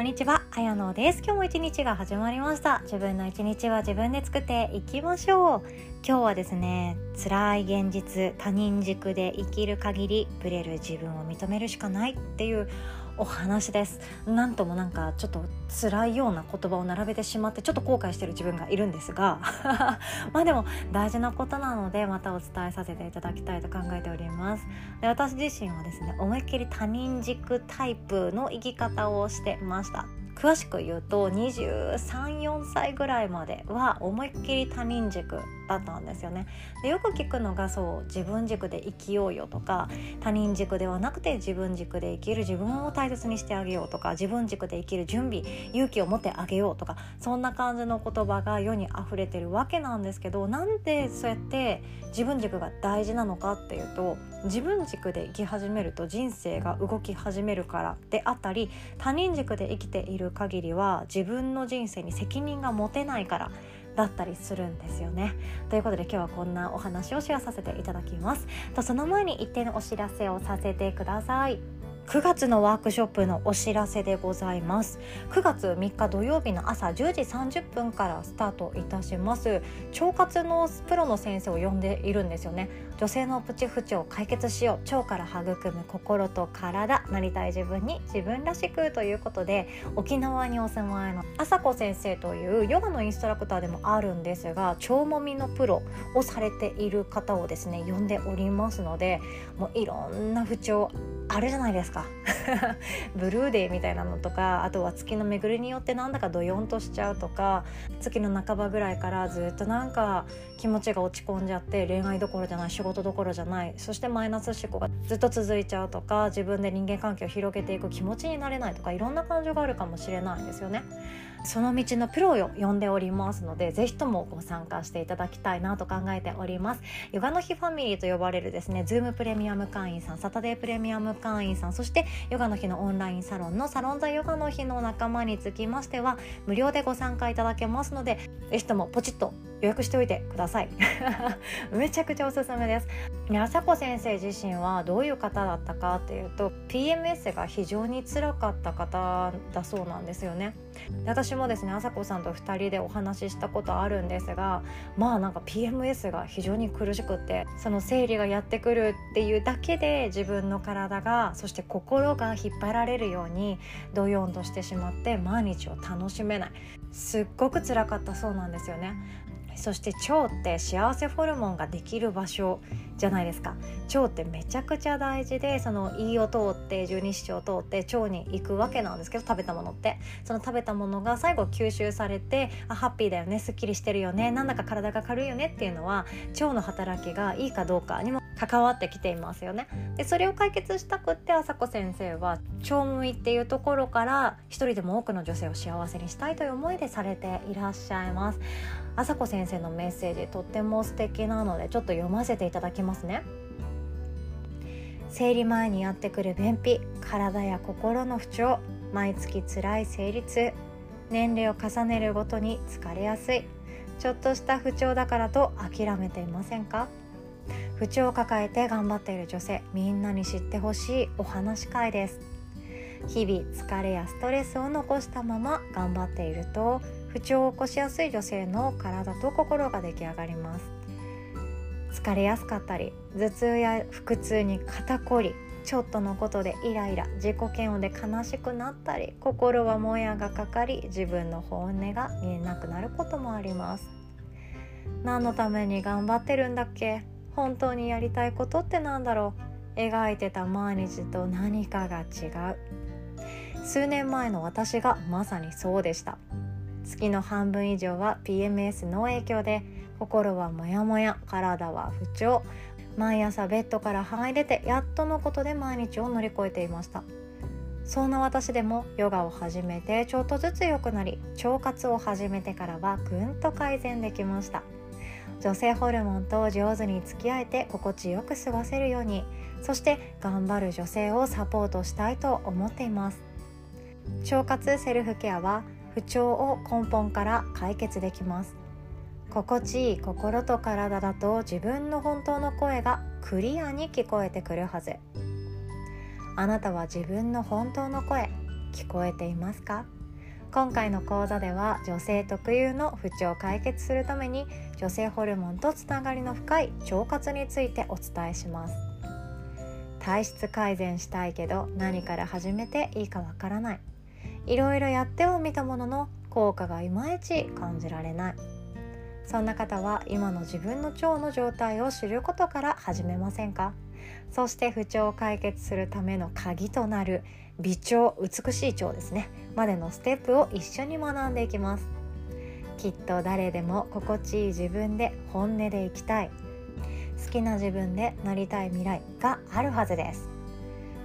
こんにちは、あやのです。今日も一日が始まりました。自分の一日は自分で作っていきましょう。今日はですね、辛い現実、他人軸で生きる限り、ブレる自分を認めるしかないっていうお話です。なんともなんかちょっと辛いような言葉を並べてしまってちょっと後悔してる自分がいるんですが まあでも大事なことなのでまたお伝えさせていただきたいと考えております。で私自身はですね思いっきり他人軸タイプの生き方をしてました。詳しく言うと234歳ぐらいまでは思いっきり他人軸だったんですよね。でよく聞くのがそう自分軸で生きようよとか他人軸ではなくて自分軸で生きる自分を大切にしてあげようとか自分軸で生きる準備勇気を持ってあげようとかそんな感じの言葉が世に溢れてるわけなんですけどなんでそうやって自分軸が大事なのかっていうと自分軸で生き始めると人生が動き始めるからであったり他人軸で生きている限りは自分の人生に責任が持てないからだったりするんですよね。ということで今日はこんなお話をシェアさせていただきます。とその前に一定のお知らせをさせてください。9月のワークショップのお知らせでございます。9月3日土曜日の朝10時30分からスタートいたします。腸活のプロの先生を呼んでいるんですよね。女性のプチ不調を解決しよう。腸から育む心と体なりたい自分に自分らしくということで沖縄にお住まいの朝子先生というヨガのインストラクターでもあるんですが腸もみのプロをされている方をですね呼んでおりますのでもういろんな不調あるじゃないですか。ブルーデーみたいなのとかあとは月の巡りによってなんだかどよんとしちゃうとか月の半ばぐらいからずっとなんか気持ちが落ち込んじゃって恋愛どころじゃない仕事どころじゃないそしてマイナス思考がずっと続いちゃうとか自分で人間関係を広げていく気持ちになれないとかいろんな感情があるかもしれないんですよね。その道のプロを呼んでおりますのでぜひともご参加していただきたいなと考えております。ヨガの日ファミリーと呼ばれるですねズームプレミアム会員さんサタデープレミアム会員さんそしてヨガの日のオンラインサロンのサロンザヨガの日の仲間につきましては無料でご参加いただけますのでぜひともポチッと予約しておいてください。めちゃくちゃおすすめです。朝子先生自身はどういう方だったかっていうと PMS が非常につらかった方だそうなんですよね。で私もですね朝子さんと2人でお話ししたことあるんですがまあなんか PMS が非常に苦しくってその生理がやってくるっていうだけで自分の体がそして心が引っ張られるようにドヨンとしてしまって毎日を楽しめない。すっごく辛かったそうなんですよね。そして腸って幸せホルモンができる場所。じゃないですか。腸ってめちゃくちゃ大事でその胃を通って十二指腸を通って腸に行くわけなんですけど食べたものって。その食べたものが最後吸収されてあハッピーだよねすっきりしてるよねなんだか体が軽いよねっていうのは腸の働きがいいかどうかにも関わってきていますよね。でそれを解決したくって朝子先生は腸務医っていうところから一人でも多くの女性を幸せにしたいという思いでされていらっしゃいます。朝子先生のメッセージとっても素敵なのでちょっと読ませていただきます。ますね。生理前にやってくる便秘体や心の不調毎月辛い生理痛年齢を重ねるごとに疲れやすいちょっとした不調だからと諦めていませんか？不調を抱えて頑張っている女性みんなに知ってほしいお話会です。日々疲れやストレスを残したまま頑張っていると不調を起こしやすい女性の体と心が出来上がります。疲れやすかったり頭痛や腹痛に肩こりちょっとのことでイライラ自己嫌悪で悲しくなったり心はもやがかかり自分の本音が見えなくなることもあります。何のために頑張ってるんだっけ？本当にやりたいことってなんだろう？描いてた毎日と何かが違う。数年前の私がまさにそうでした。月の半分以上は PMS の影響で心はモヤモヤ体は不調毎朝ベッドから這い出てやっとのことで毎日を乗り越えていました。そんな私でもヨガを始めてちょっとずつ良くなり腸活を始めてからはぐんと改善できました。女性ホルモンと上手に付き合えて心地よく過ごせるようにそして頑張る女性をサポートしたいと思っています。腸活セルフケアは不調を根本から解決できます。心地いい心と体だと自分の本当の声がクリアに聞こえてくるはず。あなたは自分の本当の声聞こえていますか？今回の講座では女性特有の不調を解決するために女性ホルモンとつながりの深い腸活についてお伝えします。体質改善したいけど何から始めていいかわからない。いろいろやってはみたものの効果がいまいち感じられない。そんな方は今の自分の腸の状態を知ることから始めませんか？そして不調を解決するための鍵となる美腸美しい腸ですね。までのステップを一緒に学んでいきます。きっと誰でも心地いい自分で本音でいきたい。好きな自分でなりたい未来があるはずです。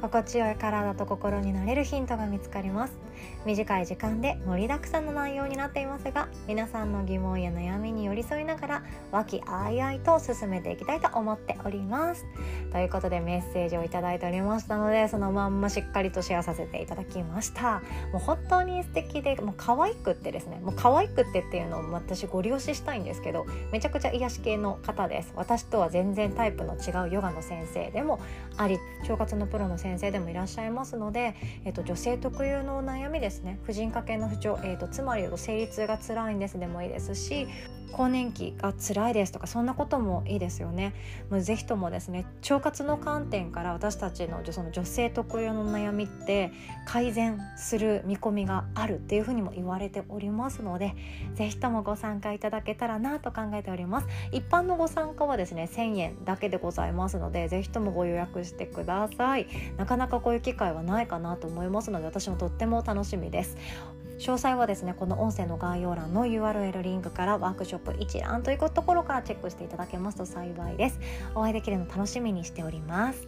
心地よい体と心になれるヒントが見つかります。短い時間で盛りだくさんの内容になっていますが皆さんの疑問や悩みに寄り添いながら和気あいあいと進めていきたいと思っております。ということでメッセージをいただいておりましたのでそのまんましっかりとシェアさせていただきました。もう本当に素敵でもう可愛くってですねもう可愛くってっていうのを私ご利用ししたいんですけどめちゃくちゃ癒し系の方です。私とは全然タイプの違うヨガの先生でもあり腸活のプロの先生でもいらっしゃいますので、えっと、女性特有の悩みですね。婦人科系の不調、えーと、つまり生理痛が辛いんですでもいいですし更年期が辛いですとかそんなこともいいですよね。もうぜひともですね腸活の観点から私たちのその女性特有の悩みって改善する見込みがあるっていうふうにも言われておりますのでぜひともご参加いただけたらなと考えております。一般のご参加はですね1000円だけでございますのでぜひともご予約してください。なかなかこういう機会はないかなと思いますので私もとっても楽しみです。詳細はですねこの音声の概要欄の URL リンクからワークショップ一覧というところからチェックしていただけますと幸いです。お会いできるの楽しみにしております。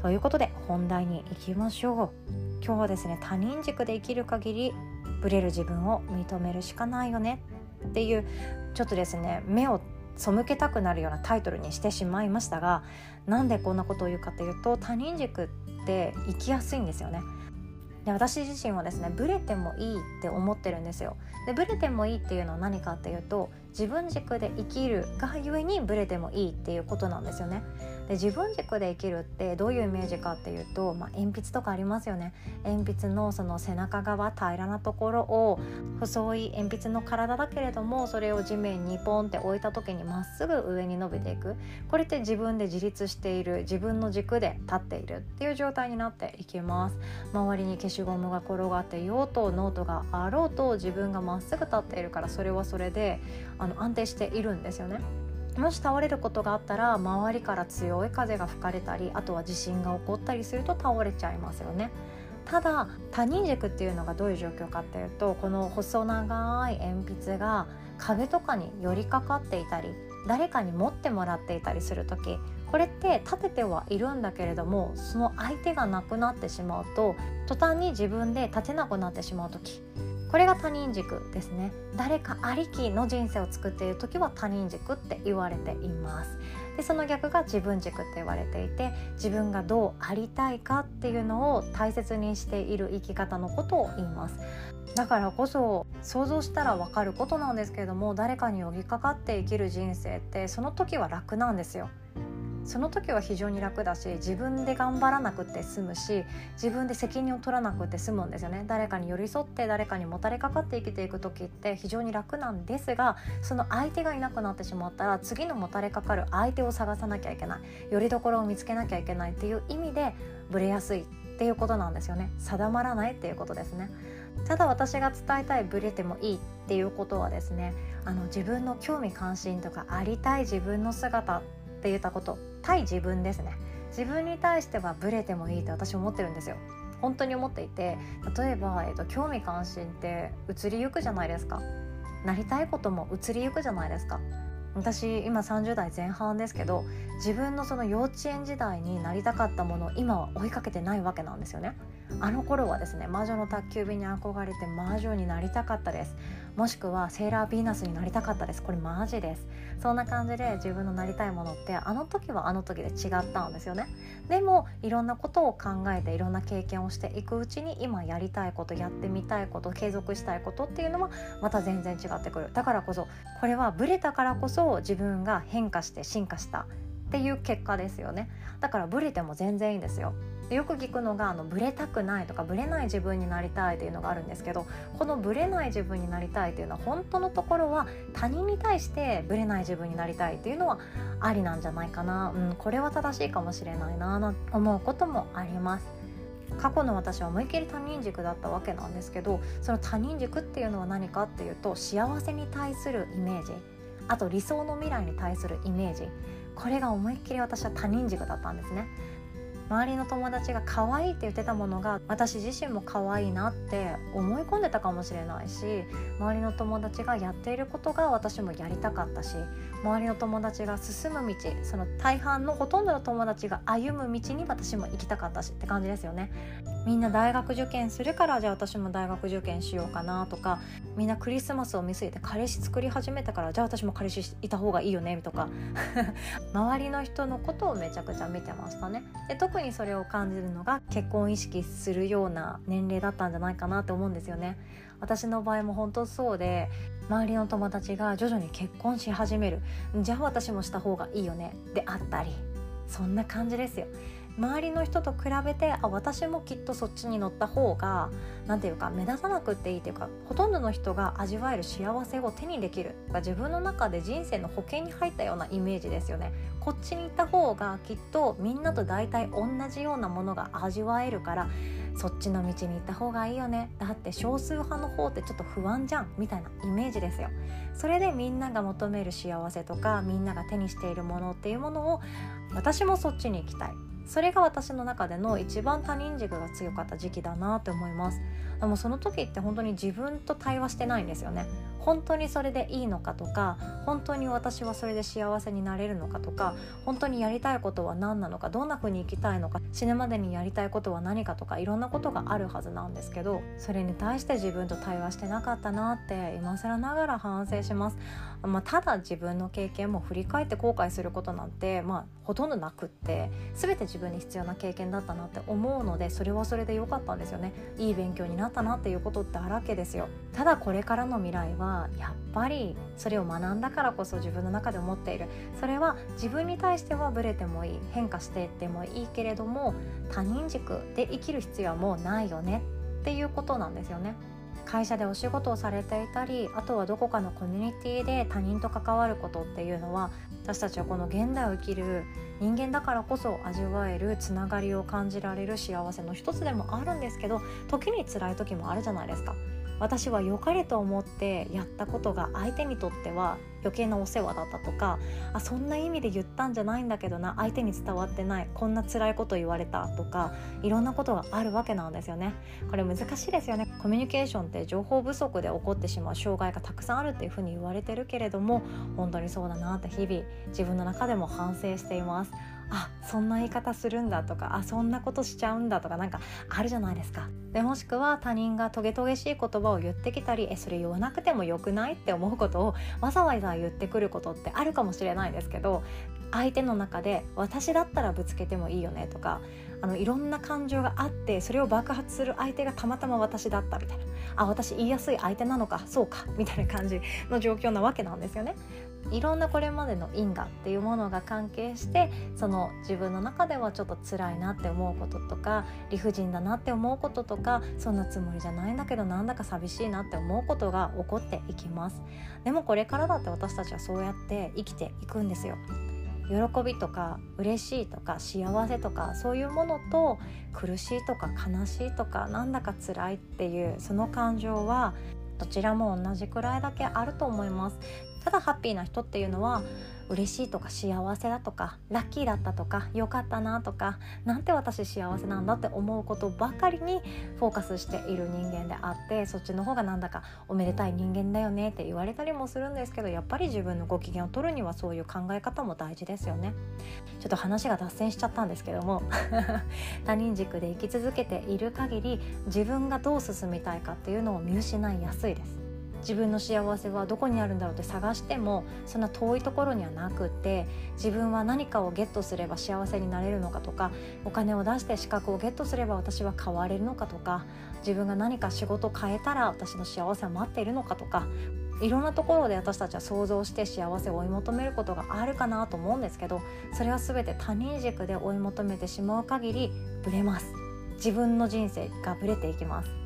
ということで本題に行きましょう。今日はですね他人軸で生きる限りブレる自分を認めるしかないよね。っていうちょっとですね目を背けたくなるようなタイトルにしてしまいましたがなんでこんなことを言うかというと他人軸って生きやすいんですよね。で私自身はですねブレてもいいって思ってるんですよ。でブレてもいいっていうのは何かっていうと自分軸で生きるがゆえにブレてもいいっていうことなんですよね。で自分軸で生きるってどういうイメージかっていうと、まあ、鉛筆とかありますよね。鉛筆のその背中側平らなところを細い鉛筆の体だけれどもそれを地面にポンって置いた時にまっすぐ上に伸びていく。これって自分で自立している自分の軸で立っているっていう状態になっていきます。周りに消しゴムが転がっていようとノートがあろうと自分がまっすぐ立っているからそれはそれであの安定しているんですよね。もし倒れることがあったら周りから強い風が吹かれたりあとは地震が起こったりすると倒れちゃいますよね。ただ他人軸っていうのがどういう状況かっていうとこの細長い鉛筆が壁とかに寄りかかっていたり誰かに持ってもらっていたりする時これって立ててはいるんだけれどもその相手がなくなってしまうと途端に自分で立てなくなってしまう時これが他人軸ですね。誰かありきの人生を作っている時は他人軸って言われています。でその逆が自分軸って言われていて自分がどうありたいかっていうのを大切にしている生き方のことを言います。だからこそ想像したら分かることなんですけれども誰かに寄りかかって生きる人生ってその時は楽なんですよ。その時は非常に楽だし自分で頑張らなくて済むし自分で責任を取らなくて済むんですよね。誰かに寄り添って誰かにもたれかかって生きていく時って非常に楽なんですがその相手がいなくなってしまったら次のもたれかかる相手を探さなきゃいけない。よりどころを見つけなきゃいけないっていう意味でブレやすいっていうことなんですよね。定まらないっていうことですね。ただ私が伝えたいブレてもいいっていうことはですねあの自分の興味関心とかありたい自分の姿って言ったこと対自分ですね。自分に対してはブレてもいいと私思ってるんですよ。本当に思っていて例えば、えーと、興味関心って移りゆくじゃないですか。なりたいことも移りゆくじゃないですか。私今30代前半ですけど自分のその幼稚園時代になりたかったものを今は追いかけてないわけなんですよね。あの頃はですね魔女の宅急便に憧れて魔女になりたかったです。もしくはセーラーヴィーナスになりたかったです。これマジです。そんな感じで自分のなりたいものってあの時はあの時で違ったんですよね。でもいろんなことを考えていろんな経験をしていくうちに今やりたいことやってみたいこと継続したいことっていうのはまた全然違ってくる。だからこそこれはブレたからこそ自分が変化して進化したっていう結果ですよね。だからブレても全然いいんですよ。でよく聞くのがあのブレたくないとかブレない自分になりたいというのがあるんですけどこのブレない自分になりたいというのは本当のところは他人に対してブレない自分になりたいというのはありなんじゃないかな、うん、これは正しいかもしれないなと思うこともあります。過去の私は思いっきり他人軸だったわけなんですけどその他人軸っていうのは何かっていうと幸せに対するイメージ。あと理想の未来に対するイメージ。これが思いっきり私は他人軸だったんですね。周りの友達が可愛いって言ってたものが私自身も可愛いなって思い込んでたかもしれないし周りの友達がやっていることが私もやりたかったし周りの友達が進む道その大半のほとんどの友達が歩む道に私も行きたかったしって感じですよね。みんな大学受験するからじゃあ私も大学受験しようかなとかみんなクリスマスを見据えて彼氏作り始めたからじゃあ私も彼氏いた方がいいよねとか 周りの人のことをめちゃくちゃ見てましたね。で特にそれを感じるのが結婚意識するような年齢だったんじゃないかなって思うんですよね。私の場合も本当そうで周りの友達が徐々に結婚し始める。じゃあ私もした方がいいよね。であったり。そんな感じですよ。周りの人と比べてあ私もきっとそっちに乗った方が何ていうか目立たなくっていいというかほとんどの人が味わえる幸せを手にできる。自分の中で人生の保険に入ったようなイメージですよね。こっちに行った方がきっとみんなと大体同じようなものが味わえるからそっちの道に行った方がいいよね。だって少数派の方ってちょっと不安じゃんみたいなイメージですよ。それでみんなが求める幸せとかみんなが手にしているものっていうものを私もそっちに行きたい。それが私の中での一番他人軸が強かった時期だなって思います。でもその時って本当に自分と対話してないんですよね。本当にそれでいいのかとか本当に私はそれで幸せになれるのかとか本当にやりたいことは何なのかどんな風に生きたいのか死ぬまでにやりたいことは何かとかいろんなことがあるはずなんですけどそれに対して自分と対話してなかったなって今更ながら反省します、まあ、ただ自分の経験も振り返って後悔することなんて、まあ、ほとんどなくって全て自分に必要な経験だったなって思うのでそれはそれで良かったんですよね。いい勉強になったなっていうことってあらけですよ。ただこれからの未来はやっぱりそれを学んだからこそ自分の中で思っているそれは自分に対してはブレてもいい変化していってもいいけれども他人軸で生きる必要はもうないよねっていうことなんですよね。会社でお仕事をされていたりあとはどこかのコミュニティで他人と関わることっていうのは私たちはこの現代を生きる人間だからこそ味わえるつながりを感じられる幸せの一つでもあるんですけど時に辛い時もあるじゃないですか。私は良かれと思ってやったことが相手にとっては余計なお世話だったとかあそんな意味で言ったんじゃないんだけどな相手に伝わってないこんな辛いこと言われたとかいろんなことがあるわけなんですよね。これ難しいですよね。コミュニケーションって情報不足で起こってしまう障害がたくさんあるっていうふうに言われてるけれども本当にそうだなって日々自分の中でも反省しています。あそんな言い方するんだとかあそんなことしちゃうんだとかなんかあるじゃないですか。でもしくは他人がトゲトゲしい言葉を言ってきたりえそれ言わなくてもよくないって思うことをわざわざ言ってくることってあるかもしれないですけど相手の中で私だったらぶつけてもいいよねとかあのいろんな感情があってそれを爆発する相手がたまたま私だったみたいなあ私言いやすい相手なのかそうかみたいな感じの状況なわけなんですよね。いろんなこれまでの因果っていうものが関係してその自分の中ではちょっと辛いなって思うこととか理不尽だなって思うこととかそんなつもりじゃないんだけどなんだか寂しいなって思うことが起こっていきます。でもこれからだって私たちはそうやって生きていくんですよ。喜びとか嬉しいとか幸せとかそういうものと苦しいとか悲しいとかなんだか辛いっていうその感情はどちらも同じくらいだけあると思います。ただハッピーな人っていうのは嬉しいとか幸せだとかラッキーだったとか良かったなとかなんて私幸せなんだって思うことばかりにフォーカスしている人間であってそっちの方がなんだかおめでたい人間だよねって言われたりもするんですけどやっぱり自分のご機嫌を取るにはそういう考え方も大事ですよね。ちょっと話が脱線しちゃったんですけども 他人軸で生き続けている限り自分がどう進みたいかっていうのを見失いやすいです。自分の幸せはどこにあるんだろうって探してもそんな遠いところにはなくって自分は何かをゲットすれば幸せになれるのかとかお金を出して資格をゲットすれば私は変われるのかとか自分が何か仕事を変えたら私の幸せは待っているのかとかいろんなところで私たちは想像して幸せを追い求めることがあるかなと思うんですけどそれは全て他人軸で追い求めてしまう限りブレます。自分の人生がブレていきます。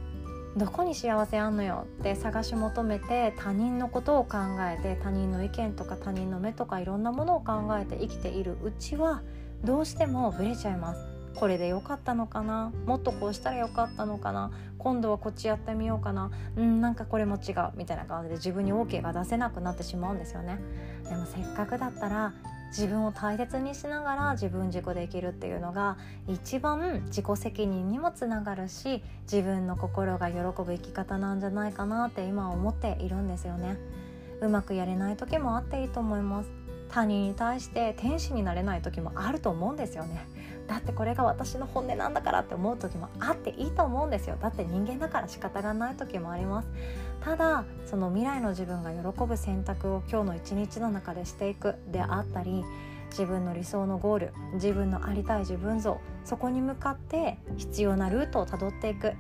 どこに幸せあんのよって探し求めて他人のことを考えて他人の意見とか他人の目とかいろんなものを考えて生きているうちはどうしてもブレちゃいます。これで良かったのかな？もっとこうしたらよかったのかな？今度はこっちやってみようかな？うんなんかこれも違うみたいな感じで自分に OK が出せなくなってしまうんですよね。でもせっかくだったら自分を大切にしながら自分軸で生きるっていうのが一番自己責任にもつながるし自分の心が喜ぶ生き方なんじゃないかなって今は思っているんですよね。うまくやれない時もあっていいと思います。他人に対して天使になれない時もあると思うんですよねだってこれが私の本音なんだからって思う時もあっていいと思うんですよ。だって人間だから仕方がない時もあります。ただその未来の自分が喜ぶ選択を今日の一日の中でしていく。であったり自分の理想のゴール自分のありたい自分像そこに向かって必要なルートをたどっていく。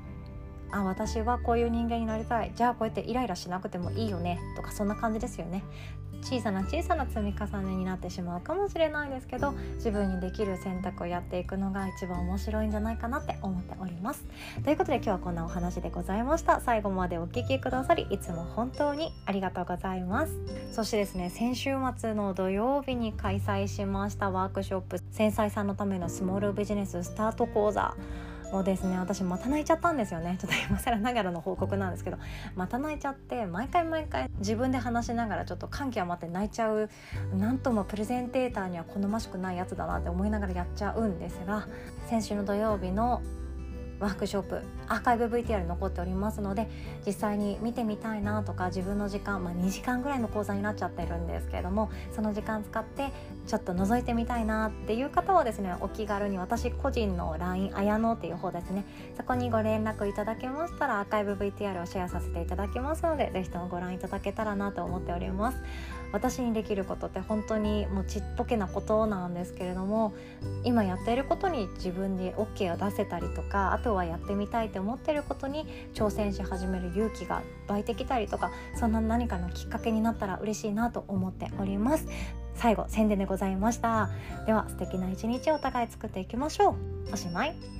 あ私はこういう人間になりたい。じゃあこうやってイライラしなくてもいいよね。とかそんな感じですよね。小さな小さな積み重ねになってしまうかもしれないですけど自分にできる選択をやっていくのが一番面白いんじゃないかなって思っております。ということで今日はこんなお話でございました。最後までお聴きくださりいつも本当にありがとうございます。そしてですね先週末の土曜日に開催しましたワークショップ繊細さんのためのスモールビジネススタート講座。もうですね。私また泣いちゃったんですよね。ちょっと今更ながらの報告なんですけど。また泣いちゃって毎回毎回自分で話しながらちょっと感極まって泣いちゃうなんともプレゼンテーターには好ましくないやつだなって思いながらやっちゃうんですが先週の土曜日のワークショップアーカイブ VTR 残っておりますので実際に見てみたいなとか自分の時間、まあ、2時間ぐらいの講座になっちゃってるんですけれどもその時間使ってちょっと覗いてみたいなっていう方はですねお気軽に私個人の LINE あやのっていう方ですねそこにご連絡いただけましたらアーカイブ VTR をシェアさせていただきますので是非ともご覧いただけたらなと思っております。私にできることって本当にもうちっぽけなことなんですけれども今やっていることに自分で OK を出せたりとかあと今日はやってみたいって思ってることに挑戦し始める勇気が湧いてきたりとかそんな何かのきっかけになったら嬉しいなと思っております。最後宣伝でございました。では素敵な一日をお互い作っていきましょう。おしまい。